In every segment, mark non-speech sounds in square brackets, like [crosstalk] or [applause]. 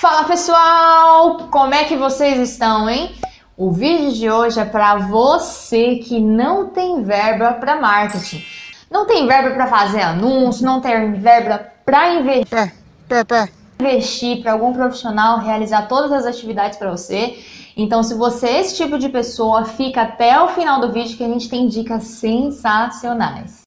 Fala pessoal, como é que vocês estão, hein? O vídeo de hoje é para você que não tem verba para marketing. Não tem verba para fazer anúncio, não tem verba para investir, investir para algum profissional realizar todas as atividades para você. Então, se você é esse tipo de pessoa, fica até o final do vídeo que a gente tem dicas sensacionais.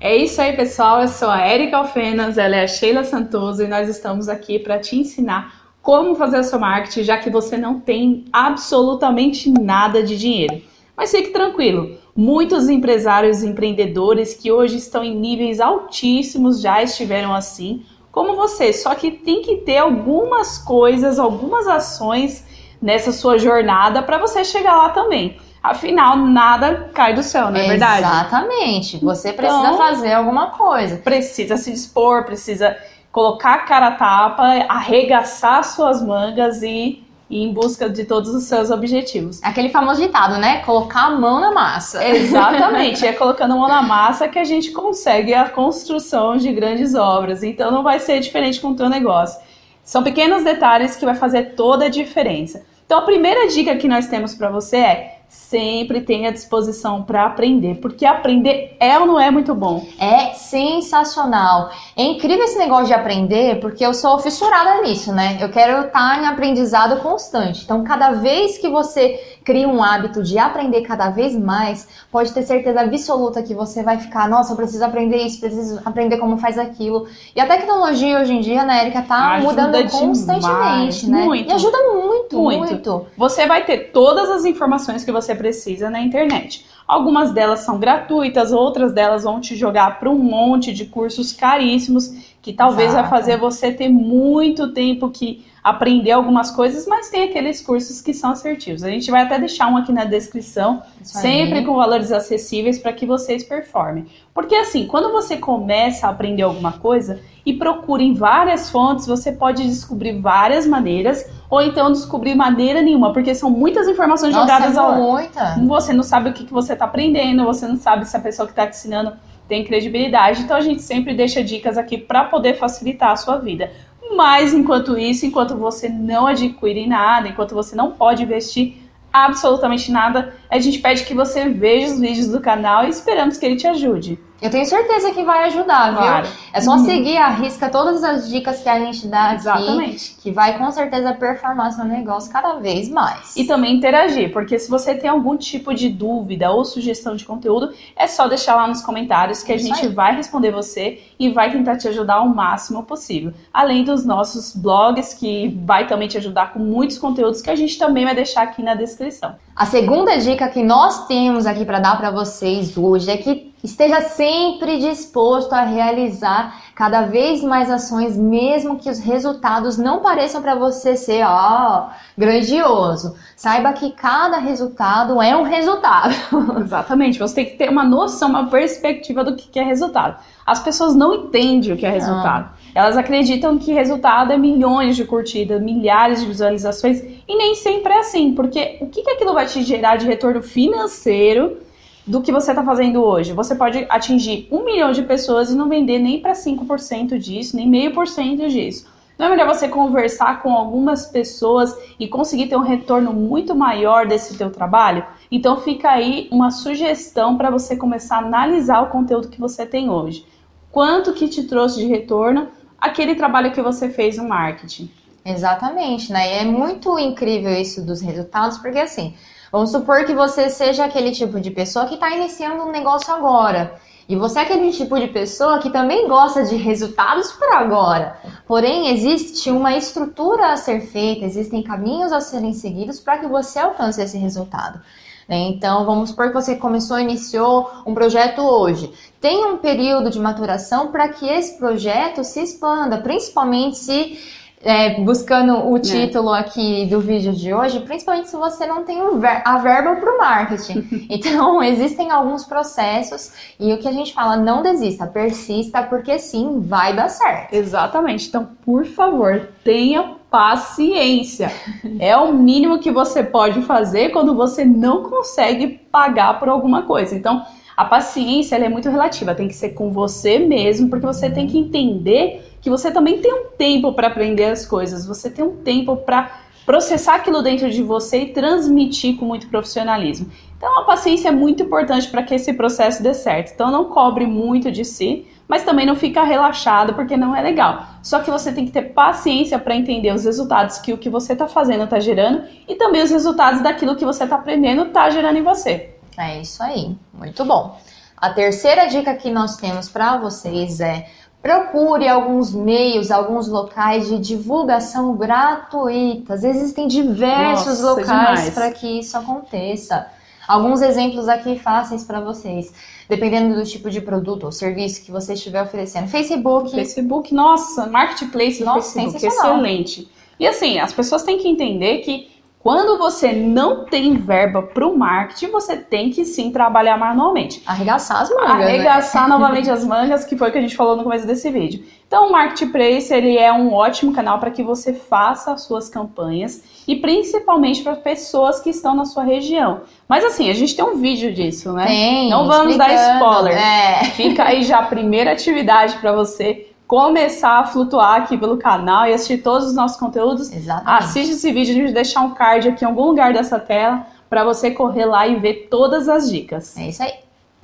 É isso aí, pessoal. Eu sou a Erika Alfenas, ela é a Sheila Santoso e nós estamos aqui para te ensinar como fazer o seu marketing, já que você não tem absolutamente nada de dinheiro. Mas fique tranquilo, muitos empresários e empreendedores que hoje estão em níveis altíssimos já estiveram assim, como você, só que tem que ter algumas coisas, algumas ações nessa sua jornada para você chegar lá também. Afinal, nada cai do céu, não é verdade? Exatamente. Você então, precisa fazer alguma coisa. Precisa se dispor, precisa colocar a cara a tapa, arregaçar suas mangas e ir em busca de todos os seus objetivos. Aquele famoso ditado, né? Colocar a mão na massa. Exatamente. [laughs] é colocando a mão na massa que a gente consegue a construção de grandes obras. Então não vai ser diferente com o teu negócio. São pequenos detalhes que vai fazer toda a diferença. Então a primeira dica que nós temos para você é sempre tenha disposição para aprender, porque aprender é ou não é muito bom? É sensacional. É incrível esse negócio de aprender, porque eu sou fissurada nisso, né? Eu quero estar em aprendizado constante. Então, cada vez que você cria um hábito de aprender cada vez mais, pode ter certeza absoluta que você vai ficar, nossa, eu preciso aprender isso, preciso aprender como faz aquilo. E a tecnologia hoje em dia, né, Erika, tá ajuda mudando constantemente, demais. né? Muito. E ajuda muito, muito, muito. Você vai ter todas as informações que você precisa na internet. Algumas delas são gratuitas, outras delas vão te jogar para um monte de cursos caríssimos que talvez Exato. vai fazer você ter muito tempo que aprender algumas coisas, mas tem aqueles cursos que são assertivos. A gente vai até deixar um aqui na descrição, sempre com valores acessíveis para que vocês performem. Porque assim, quando você começa a aprender alguma coisa e procura em várias fontes, você pode descobrir várias maneiras ou então descobrir maneira nenhuma, porque são muitas informações Nossa, jogadas é ao muita. Você não sabe o que, que você está aprendendo, você não sabe se a pessoa que está te ensinando tem credibilidade. Então a gente sempre deixa dicas aqui para poder facilitar a sua vida. Mas enquanto isso, enquanto você não adquire nada, enquanto você não pode investir absolutamente nada, a gente pede que você veja os vídeos do canal e esperamos que ele te ajude. Eu tenho certeza que vai ajudar, claro. viu? É só uhum. seguir a risca todas as dicas que a gente dá aqui, Exatamente. que vai com certeza performar seu negócio cada vez mais. E também interagir, porque se você tem algum tipo de dúvida ou sugestão de conteúdo, é só deixar lá nos comentários que a gente vai responder você e vai tentar te ajudar ao máximo possível. Além dos nossos blogs, que vai também te ajudar com muitos conteúdos que a gente também vai deixar aqui na descrição. A segunda dica que nós temos aqui para dar para vocês hoje é que Esteja sempre disposto a realizar cada vez mais ações, mesmo que os resultados não pareçam para você ser, ó, grandioso. Saiba que cada resultado é um resultado. [laughs] Exatamente, você tem que ter uma noção, uma perspectiva do que é resultado. As pessoas não entendem o que é resultado. Não. Elas acreditam que resultado é milhões de curtidas, milhares de visualizações, e nem sempre é assim, porque o que aquilo vai te gerar de retorno financeiro? Do que você está fazendo hoje. Você pode atingir um milhão de pessoas e não vender nem para 5% disso, nem meio por cento disso. Não é melhor você conversar com algumas pessoas e conseguir ter um retorno muito maior desse teu trabalho? Então fica aí uma sugestão para você começar a analisar o conteúdo que você tem hoje. Quanto que te trouxe de retorno aquele trabalho que você fez no marketing? Exatamente, né? E é muito incrível isso dos resultados, porque assim, Vamos supor que você seja aquele tipo de pessoa que está iniciando um negócio agora. E você é aquele tipo de pessoa que também gosta de resultados para agora. Porém, existe uma estrutura a ser feita, existem caminhos a serem seguidos para que você alcance esse resultado. Né? Então, vamos supor que você começou, iniciou um projeto hoje. Tem um período de maturação para que esse projeto se expanda, principalmente se é, buscando o é. título é. aqui do vídeo de hoje, principalmente se você não tem a verba para o marketing. [laughs] Então, existem alguns processos e o que a gente fala, não desista, persista, porque sim, vai dar certo. Exatamente. Então, por favor, tenha paciência. É o mínimo que você pode fazer quando você não consegue pagar por alguma coisa. Então, A paciência é muito relativa, tem que ser com você mesmo, porque você tem que entender que você também tem um tempo para aprender as coisas, você tem um tempo para processar aquilo dentro de você e transmitir com muito profissionalismo. Então a paciência é muito importante para que esse processo dê certo. Então não cobre muito de si, mas também não fica relaxado porque não é legal. Só que você tem que ter paciência para entender os resultados que o que você está fazendo está gerando e também os resultados daquilo que você está aprendendo está gerando em você. É isso aí, muito bom. A terceira dica que nós temos para vocês é Procure alguns meios, alguns locais de divulgação gratuitas. Existem diversos Nossa, locais para que isso aconteça. Alguns exemplos aqui fáceis para vocês, dependendo do tipo de produto ou serviço que você estiver oferecendo. Facebook. Facebook, nossa, marketplace nossa, Facebook, excelente. E assim, as pessoas têm que entender que quando você não tem verba para o marketing, você tem que sim trabalhar manualmente. Arregaçar as mangas. Né? Arregaçar né? [laughs] novamente as mangas, que foi o que a gente falou no começo desse vídeo. Então, o Marketplace ele é um ótimo canal para que você faça as suas campanhas e principalmente para pessoas que estão na sua região. Mas assim, a gente tem um vídeo disso, né? Tem, Não vamos dar spoiler. É. Fica aí já a primeira atividade para você começar a flutuar aqui pelo canal e assistir todos os nossos conteúdos, Exatamente. assiste esse vídeo, a gente deixar um card aqui em algum lugar dessa tela para você correr lá e ver todas as dicas. É isso aí.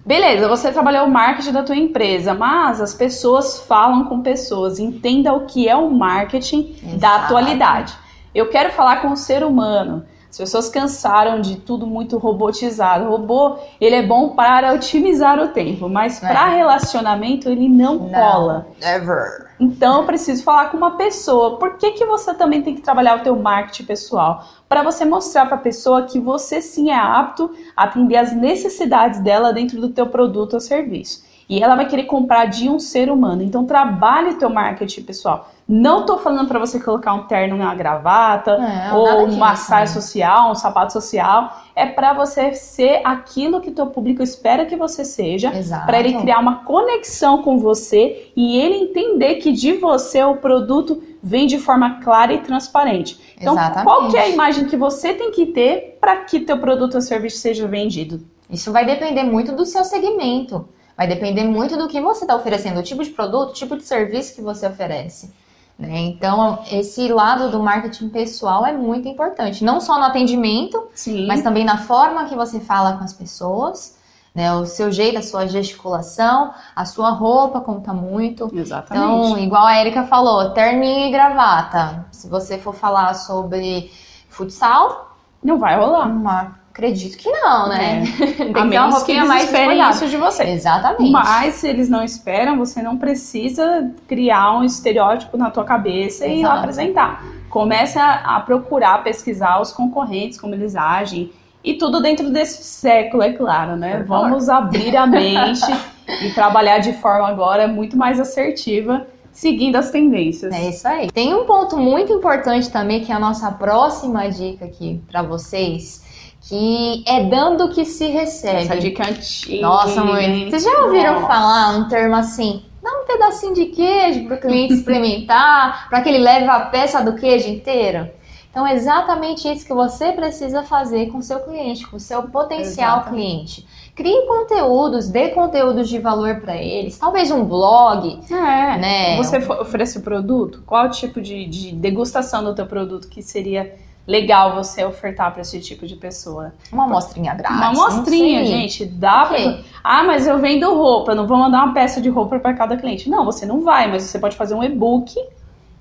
Beleza, você trabalhou o marketing da tua empresa, mas as pessoas falam com pessoas. Entenda o que é o marketing Exato. da atualidade. Eu quero falar com o ser humano. As pessoas cansaram de tudo muito robotizado. O robô, ele é bom para otimizar o tempo, mas é. para relacionamento ele não, não cola. Never. Então eu preciso falar com uma pessoa. Por que, que você também tem que trabalhar o teu marketing pessoal? Para você mostrar para a pessoa que você sim é apto a atender as necessidades dela dentro do teu produto ou serviço. E ela vai querer comprar de um ser humano. Então trabalhe teu marketing pessoal. Não tô falando para você colocar um terno uma gravata é, ou uma saia né? social, um sapato social. É para você ser aquilo que teu público espera que você seja, para ele criar uma conexão com você e ele entender que de você o produto vem de forma clara e transparente. Então, Exatamente. qual que é a imagem que você tem que ter para que teu produto ou serviço seja vendido? Isso vai depender muito do seu segmento. Vai depender muito do que você está oferecendo, o tipo de produto, o tipo de serviço que você oferece. Né? Então, esse lado do marketing pessoal é muito importante, não só no atendimento, Sim. mas também na forma que você fala com as pessoas, né? O seu jeito, a sua gesticulação, a sua roupa conta muito. Exatamente. Então, igual a Erika falou, terninho e gravata. Se você for falar sobre futsal, não vai rolar. Uma Acredito que não, né? É. [laughs] Tem a menos que eles mais esperem isso de você. Exatamente. Mas se eles não esperam, você não precisa criar um estereótipo na tua cabeça Exato. e apresentar. Comece a, a procurar pesquisar os concorrentes, como eles agem. E tudo dentro desse século, é claro, né? Vamos abrir a mente [laughs] e trabalhar de forma agora muito mais assertiva, seguindo as tendências. É isso aí. Tem um ponto muito importante também, que é a nossa próxima dica aqui para vocês que é dando que se recebe. Essa dica antiga. Nossa, muito. Vocês já ouviram Nossa. falar um termo assim? Dá um pedacinho de queijo para o cliente experimentar, [laughs] para que ele leve a peça do queijo inteiro. Então, é exatamente isso que você precisa fazer com o seu cliente, com seu potencial exatamente. cliente. Crie conteúdos, dê conteúdos de valor para eles, talvez um blog. É, né? Você oferece o produto? Qual o tipo de, de degustação do teu produto que seria legal você ofertar para esse tipo de pessoa. Uma amostrinha grátis. Uma amostrinha, gente, dá para. Ah, mas eu vendo roupa, não vou mandar uma peça de roupa para cada cliente. Não, você não vai, mas você pode fazer um e-book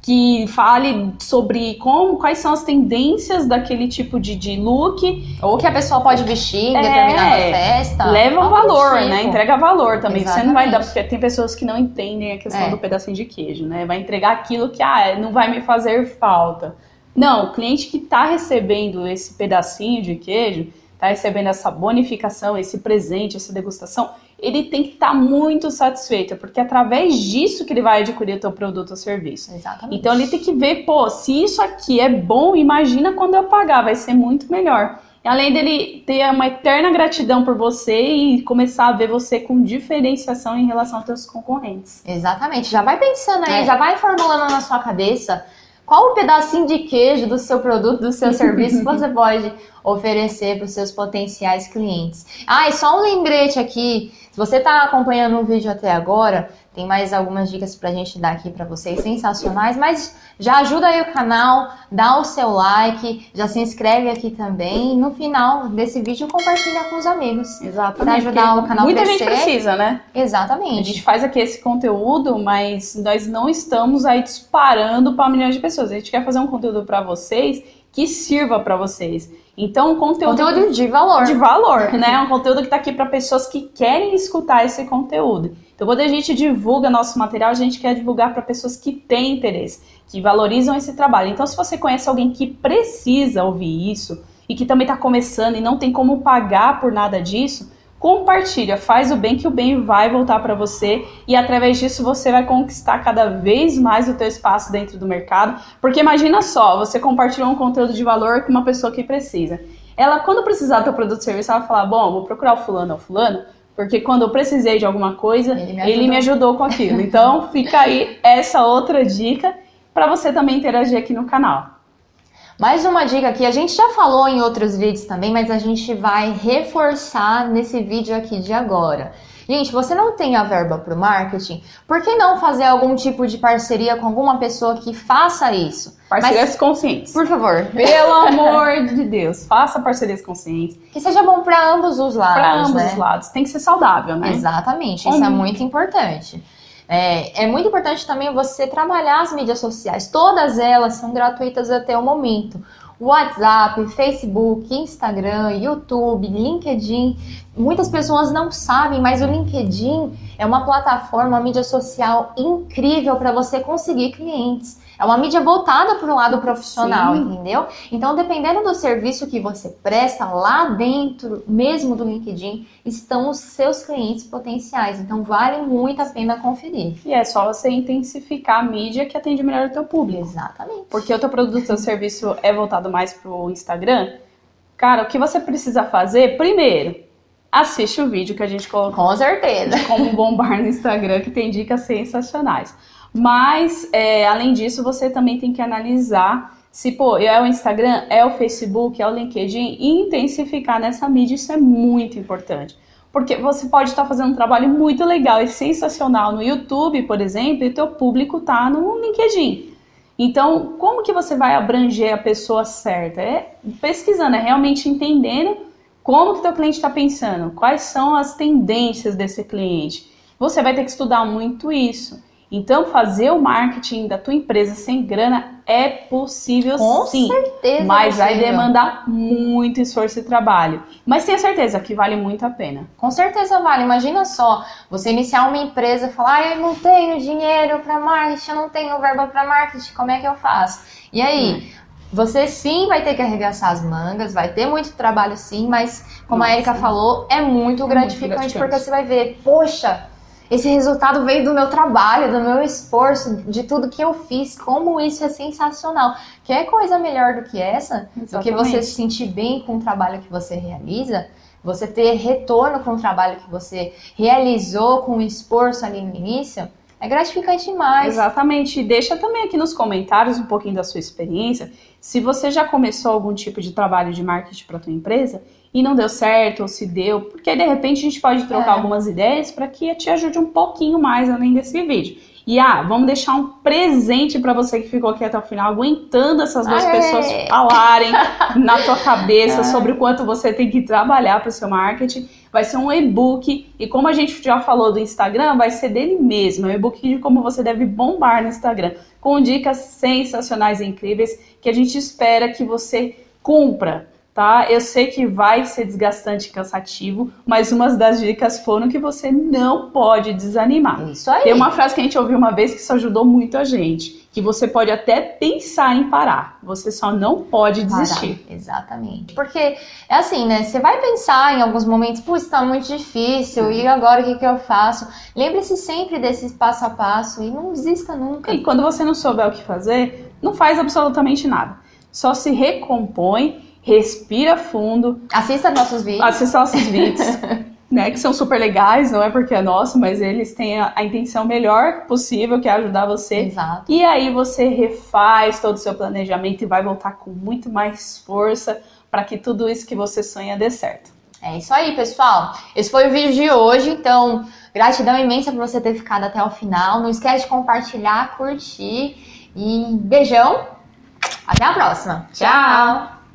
que fale sobre como, quais são as tendências daquele tipo de, de look. Ou que a pessoa pode vestir em é, determinada festa. Leva valor, tipo. né? Entrega valor também. Exatamente. Você não vai dar, porque tem pessoas que não entendem a questão é. do pedacinho de queijo, né? Vai entregar aquilo que ah, não vai me fazer falta. Não, o cliente que está recebendo esse pedacinho de queijo, está recebendo essa bonificação, esse presente, essa degustação, ele tem que estar tá muito satisfeito, porque é através disso que ele vai adquirir o teu produto ou serviço. Exatamente. Então ele tem que ver, pô, se isso aqui é bom, imagina quando eu pagar, vai ser muito melhor. Além dele ter uma eterna gratidão por você e começar a ver você com diferenciação em relação aos teus concorrentes. Exatamente. Já vai pensando aí, é. já vai formulando na sua cabeça qual o pedacinho de queijo do seu produto, do seu [laughs] serviço que você pode oferecer para os seus potenciais clientes. Ah, e só um lembrete aqui, se você está acompanhando o vídeo até agora, tem mais algumas dicas para a gente dar aqui para vocês, sensacionais, mas já ajuda aí o canal, dá o seu like, já se inscreve aqui também. E no final desse vídeo, compartilha com os amigos. Exatamente. Para ajudar o canal Muita a gente precisa, né? Exatamente. A gente faz aqui esse conteúdo, mas nós não estamos aí disparando para milhões de pessoas. A gente quer fazer um conteúdo para vocês que sirva para vocês. Então, conteúdo, conteúdo de valor. De valor, [laughs] né? É um conteúdo que está aqui para pessoas que querem escutar esse conteúdo. Então, quando a gente divulga nosso material, a gente quer divulgar para pessoas que têm interesse, que valorizam esse trabalho. Então, se você conhece alguém que precisa ouvir isso e que também está começando e não tem como pagar por nada disso, compartilha, faz o bem que o bem vai voltar para você e através disso você vai conquistar cada vez mais o teu espaço dentro do mercado, porque imagina só, você compartilhou um conteúdo de valor com uma pessoa que precisa. Ela quando precisar do teu produto ou serviço, ela vai falar: "Bom, vou procurar o fulano ou fulano, porque quando eu precisei de alguma coisa, ele me ajudou, ele me ajudou com aquilo". Então, fica aí essa outra dica para você também interagir aqui no canal. Mais uma dica aqui, a gente já falou em outros vídeos também, mas a gente vai reforçar nesse vídeo aqui de agora. Gente, você não tem a verba para o marketing, por que não fazer algum tipo de parceria com alguma pessoa que faça isso? Parcerias Mas, conscientes. Por favor. [laughs] Pelo amor de Deus, faça parcerias conscientes. Que seja bom para ambos os lados. Para ambos né? os lados. Tem que ser saudável, né? Exatamente, isso é muito importante. É, é, muito importante também você trabalhar as mídias sociais. Todas elas são gratuitas até o momento. WhatsApp, Facebook, Instagram, YouTube, LinkedIn. Muitas pessoas não sabem, mas o LinkedIn é uma plataforma, uma mídia social incrível para você conseguir clientes. É uma mídia voltada para o lado profissional, Sim. entendeu? Então, dependendo do serviço que você presta lá dentro, mesmo do LinkedIn, estão os seus clientes potenciais. Então, vale muito a pena conferir. E é só você intensificar a mídia que atende melhor o teu público. Exatamente. Porque o teu produto, o teu serviço é voltado mais para o Instagram. Cara, o que você precisa fazer, primeiro, assiste o vídeo que a gente colocou. Com certeza. Como bombar no Instagram, que tem dicas sensacionais. Mas, é, além disso, você também tem que analisar se, pô, é o Instagram, é o Facebook, é o LinkedIn, e intensificar nessa mídia, isso é muito importante. Porque você pode estar fazendo um trabalho muito legal e sensacional no YouTube, por exemplo, e teu público está no LinkedIn. Então, como que você vai abranger a pessoa certa? É pesquisando, é realmente entendendo como que teu cliente está pensando, quais são as tendências desse cliente. Você vai ter que estudar muito isso. Então, fazer o marketing da tua empresa sem grana é possível Com sim. certeza. Mas vai demandar muito esforço e trabalho. Mas tenha certeza que vale muito a pena. Com certeza vale. Imagina só, você iniciar uma empresa e falar, ah, eu não tenho dinheiro para marketing, eu não tenho verba para marketing, como é que eu faço? E aí? Hum. Você sim vai ter que arregaçar as mangas, vai ter muito trabalho sim, mas como Nossa. a Erika falou, é muito, é gratificante, muito gratificante porque você vai ver, poxa, esse resultado veio do meu trabalho, do meu esforço, de tudo que eu fiz. Como isso é sensacional. Quer coisa melhor do que essa? Exatamente. Do que você se sentir bem com o trabalho que você realiza? Você ter retorno com o trabalho que você realizou com o esforço ali no início? É gratificante demais. Exatamente. E deixa também aqui nos comentários um pouquinho da sua experiência. Se você já começou algum tipo de trabalho de marketing para a tua empresa e não deu certo, ou se deu, porque de repente a gente pode trocar é. algumas ideias para que te ajude um pouquinho mais além desse vídeo. E ah, vamos deixar um presente para você que ficou aqui até o final, aguentando essas duas Aê. pessoas falarem [laughs] na tua cabeça sobre o quanto você tem que trabalhar para o seu marketing. Vai ser um e-book e como a gente já falou do Instagram, vai ser dele mesmo, é um e-book de como você deve bombar no Instagram, com dicas sensacionais e incríveis que a gente espera que você cumpra tá? Eu sei que vai ser desgastante e cansativo, mas umas das dicas foram que você não pode desanimar. Isso aí. Tem uma frase que a gente ouviu uma vez que isso ajudou muito a gente, que você pode até pensar em parar, você só não pode desistir. Parar. Exatamente. Porque é assim, né? Você vai pensar em alguns momentos, putz, tá muito difícil, e agora o que, que eu faço? Lembre-se sempre desse passo a passo e não desista nunca. E quando você não souber o que fazer, não faz absolutamente nada. Só se recompõe respira fundo. Assista nossos vídeos. Assista nossos vídeos. [laughs] né, que são super legais, não é porque é nosso, mas eles têm a, a, intenção melhor possível, que é ajudar você. Exato. E aí você refaz todo o seu planejamento e vai voltar com muito mais força para que tudo isso que você sonha dê certo. É isso aí, pessoal. Esse foi o vídeo de hoje, então gratidão imensa por você ter ficado até o final. Não esquece de compartilhar, curtir e beijão. Até a próxima. Tchau.